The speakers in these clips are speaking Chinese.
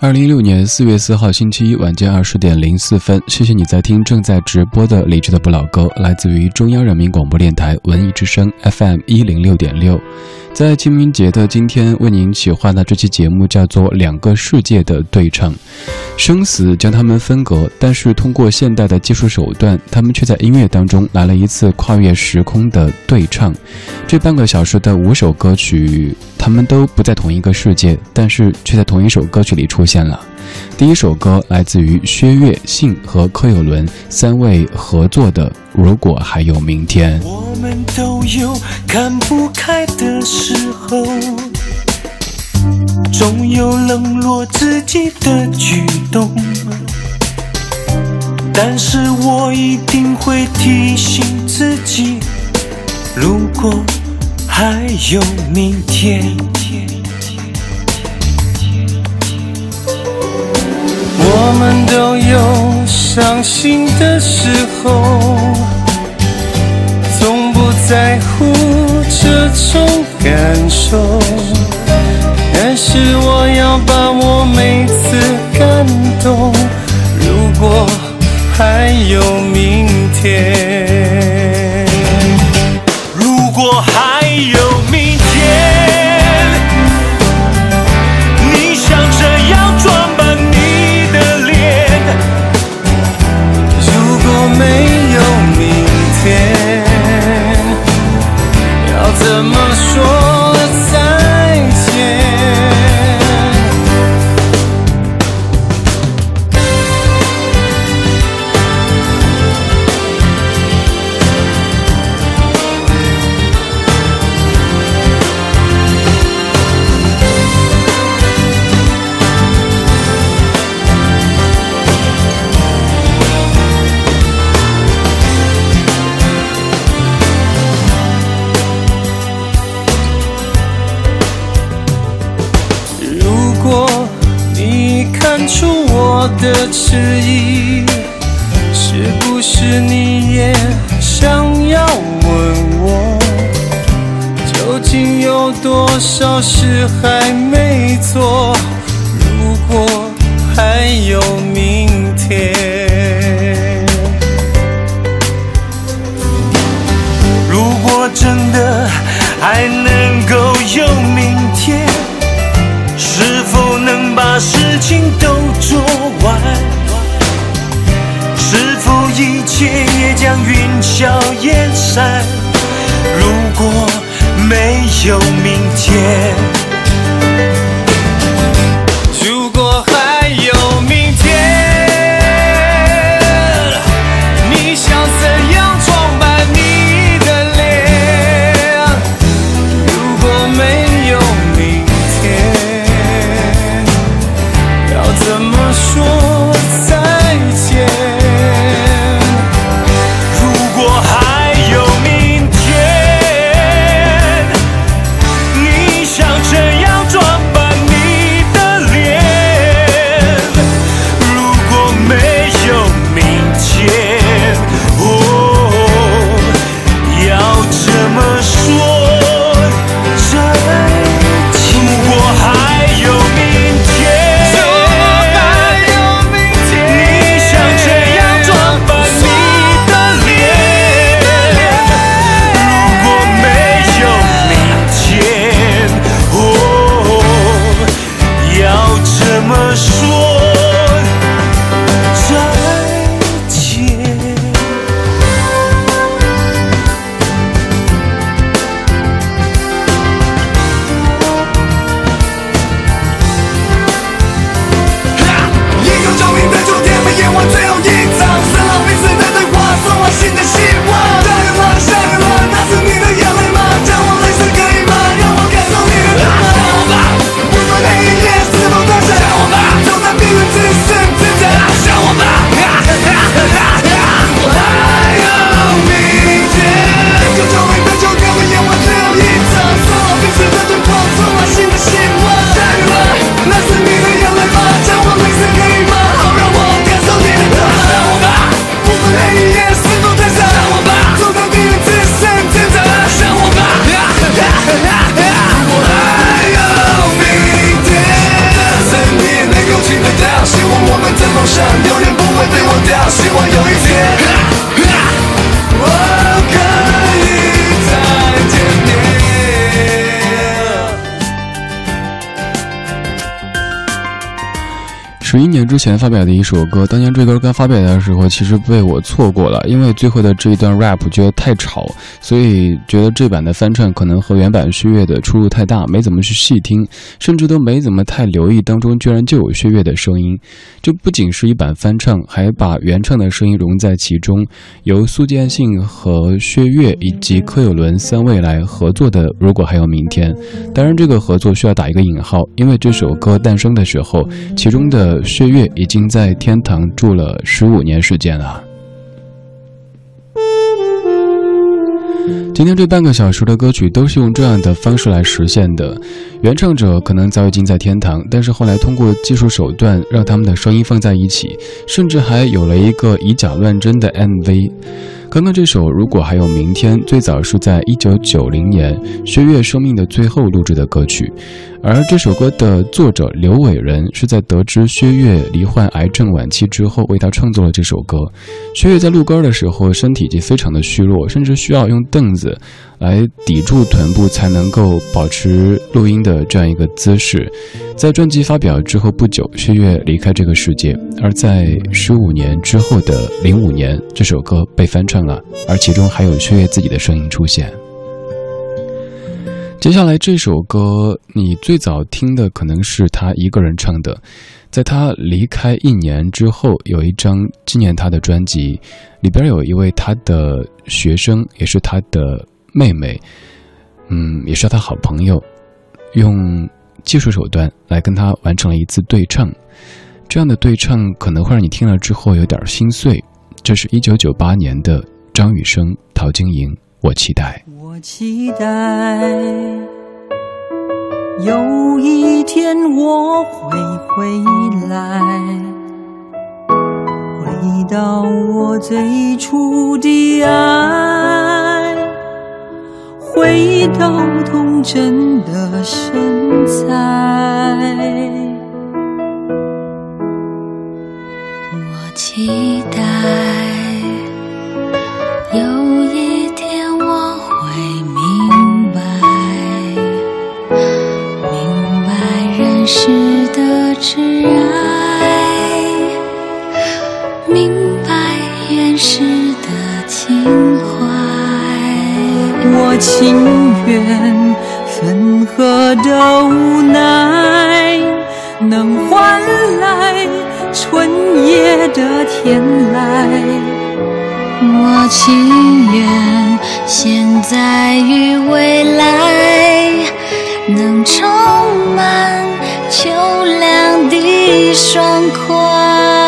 二零一六年四月四号星期一晚间二十点零四分，谢谢你在听正在直播的理智的不老歌，来自于中央人民广播电台文艺之声 FM 一零六点六。在清明节的今天，为您企划的这期节目叫做《两个世界的对唱》，生死将他们分隔，但是通过现代的技术手段，他们却在音乐当中来了一次跨越时空的对唱。这半个小时的五首歌曲，他们都不在同一个世界，但是却在同一首歌曲里出现了。第一首歌来自于薛岳、信和柯有伦三位合作的《如果还有明天》。我们都有看不开的时候，总有冷落自己的举动，但是我一定会提醒自己，如果还有明天。天我们都有伤心的时候，从不在乎这种感受。但是我要把我每次感动，如果还有明天，如果还有不是你也想要问我，究竟有多少事还没做？如果还有明天，如果真的还能够有明天。是否能把事情都做完？是否一切也将云消烟散？如果没有明天，之前发表的一首歌，当年这歌刚发表的时候，其实被我错过了，因为最后的这一段 rap 觉得太吵，所以觉得这版的翻唱可能和原版薛岳的出入太大，没怎么去细听，甚至都没怎么太留意当中居然就有薛岳的声音。这不仅是一版翻唱，还把原唱的声音融在其中，由苏建信和薛岳以及柯有伦三位来合作的。如果还有明天，当然这个合作需要打一个引号，因为这首歌诞生的时候，其中的。薛岳已经在天堂住了十五年时间了。今天这半个小时的歌曲都是用这样的方式来实现的，原唱者可能早已经在天堂，但是后来通过技术手段让他们的声音放在一起，甚至还有了一个以假乱真的 MV。刚刚这首《如果还有明天》最早是在一九九零年薛岳生命的最后录制的歌曲，而这首歌的作者刘伟仁是在得知薛岳罹患癌症晚期之后为他创作了这首歌。薛岳在录歌的时候身体已经非常的虚弱，甚至需要用凳子。来抵住臀部，才能够保持录音的这样一个姿势。在专辑发表之后不久，薛岳离开这个世界。而在十五年之后的零五年，这首歌被翻唱了，而其中还有薛岳自己的声音出现。接下来这首歌，你最早听的可能是他一个人唱的。在他离开一年之后，有一张纪念他的专辑，里边有一位他的学生，也是他的。妹妹，嗯，也是他好朋友，用技术手段来跟他完成了一次对唱。这样的对唱可能会让你听了之后有点心碎。这是一九九八年的张雨生、陶晶莹，我期待。我期待有一天我会回来，回到我最初的爱。回到童真的身材，我期待有一天我会明白，明白人世的挚爱，情愿分合的无奈，能换来春夜的天籁。我情愿现在与未来，能充满秋凉的爽快。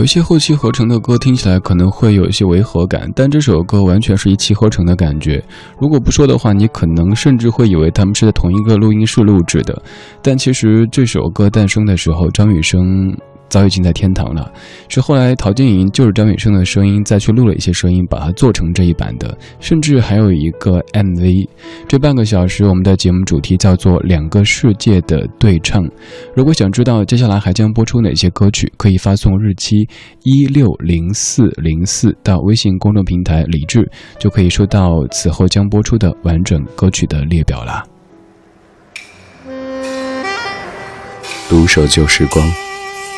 有一些后期合成的歌听起来可能会有一些违和感，但这首歌完全是一气呵成的感觉。如果不说的话，你可能甚至会以为他们是在同一个录音室录制的。但其实这首歌诞生的时候，张雨生。早已经在天堂了，是后来陶晶莹就是张雨生的声音再去录了一些声音，把它做成这一版的，甚至还有一个 MV。这半个小时，我们的节目主题叫做“两个世界的对唱”。如果想知道接下来还将播出哪些歌曲，可以发送日期一六零四零四到微信公众平台“李志”，就可以收到此后将播出的完整歌曲的列表了。独守旧时光。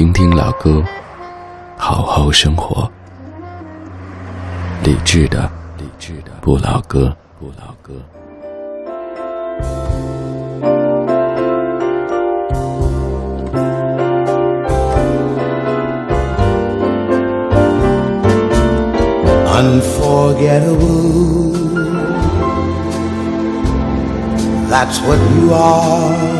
听听老歌，好好生活。理智的，理智的不老歌，不老歌。Unforgettable. That's what you are.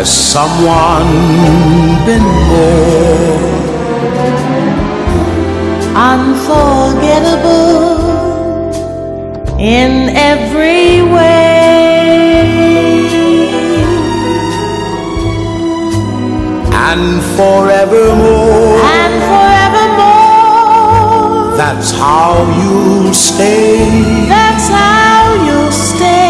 has someone been more unforgettable in every way? And forevermore. And forevermore. That's how you'll stay. That's how you'll stay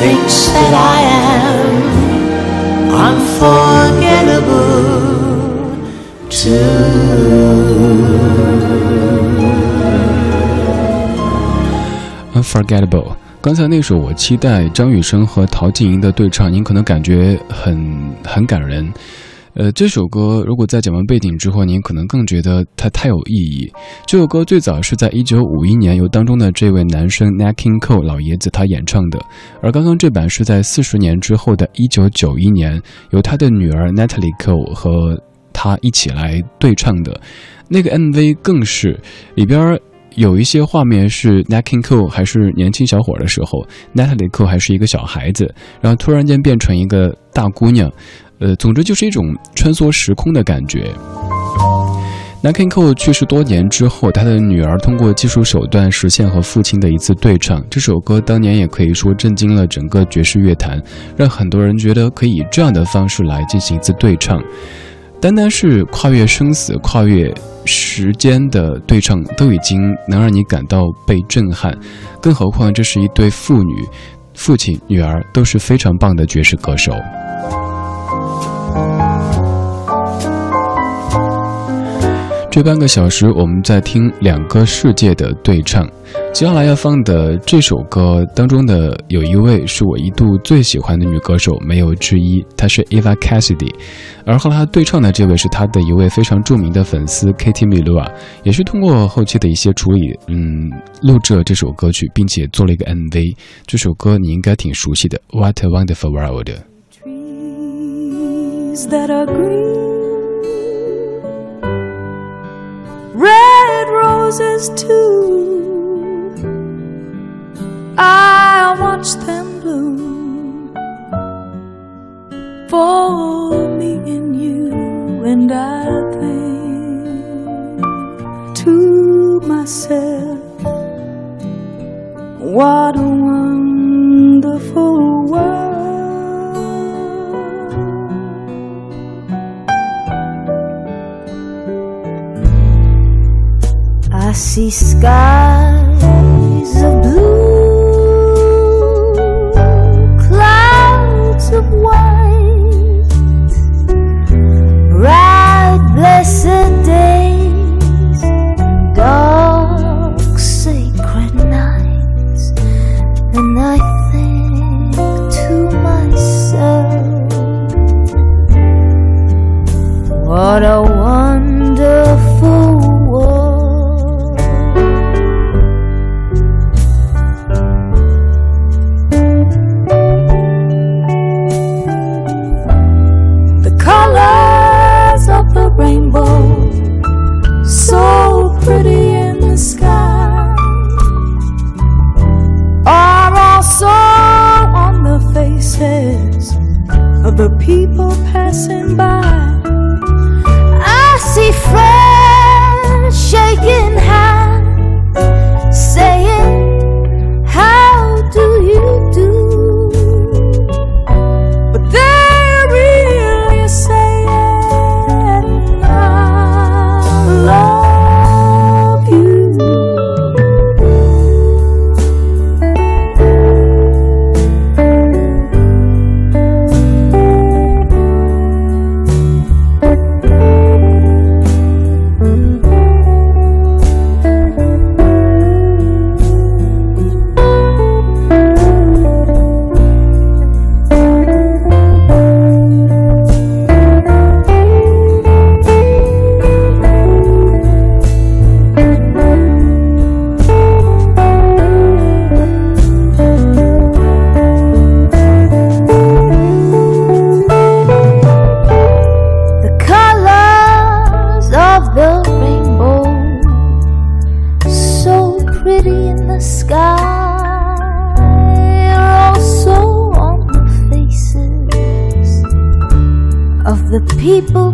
Thinks that I am unforgettable too. Unforgettable。刚才那首《我期待》张雨生和陶晶莹的对唱，您可能感觉很很感人。呃，这首歌如果在讲完背景之后，您可能更觉得它太有意义。这首歌最早是在一九五一年由当中的这位男生 Nacking Cole 老爷子他演唱的，而刚刚这版是在四十年之后的一九九一年由他的女儿 Natalie Cole 和。他一起来对唱的。那个 MV 更是里边有一些画面是 Nacking Co 还是年轻小伙的时候 n a t a l i e c o 还是一个小孩子，然后突然间变成一个大姑娘，呃，总之就是一种穿梭时空的感觉。Nat King Cole 去世多年之后，他的女儿通过技术手段实现和父亲的一次对唱。这首歌当年也可以说震惊了整个爵士乐坛，让很多人觉得可以以这样的方式来进行一次对唱。单单是跨越生死、跨越时间的对唱，都已经能让你感到被震撼，更何况这是一对父女，父亲、女儿都是非常棒的爵士歌手。这半个小时，我们在听两个世界的对唱。接下来要放的这首歌当中的有一位是我一度最喜欢的女歌手，没有之一，她是 Eva Cassidy。而和她对唱的这位是她的一位非常著名的粉丝 Katie Melua，也是通过后期的一些处理，嗯，录制了这首歌曲，并且做了一个 MV。这首歌你应该挺熟悉的，《What a Wonderful World》。Roses too. I watch them bloom for me and you, and I think to myself, what a wonderful see skies of blue, clouds of white, bright, blessed days, dark, sacred nights, and I think to myself, what a people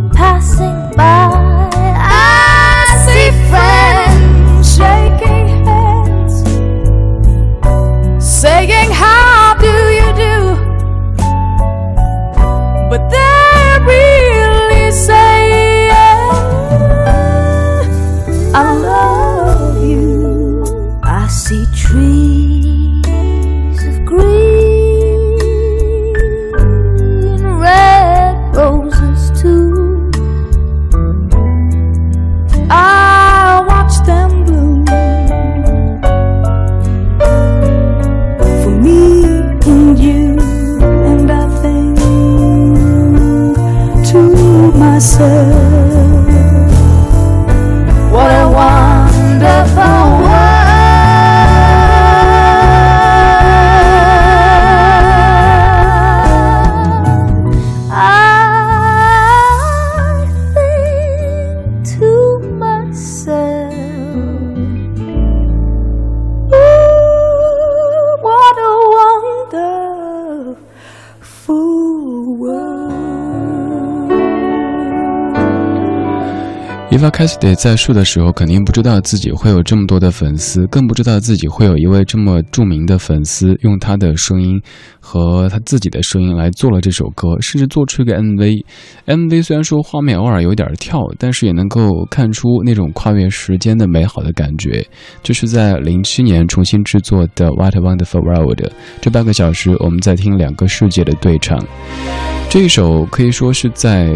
Eva Cassidy 在树的时候，肯定不知道自己会有这么多的粉丝，更不知道自己会有一位这么著名的粉丝，用他的声音和他自己的声音来做了这首歌，甚至做出一个 MV。MV 虽然说画面偶尔有点跳，但是也能够看出那种跨越时间的美好的感觉。这是在零七年重新制作的《What a Wonderful World》。这半个小时，我们在听两个世界的对唱。这一首可以说是在。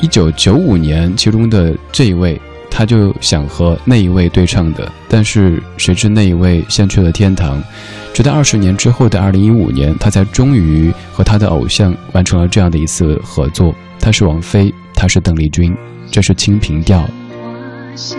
一九九五年，其中的这一位，他就想和那一位对唱的，但是谁知那一位先去了天堂。直到二十年之后的二零一五年，他才终于和他的偶像完成了这样的一次合作。他是王菲，他是邓丽君，这是《清平调》。我想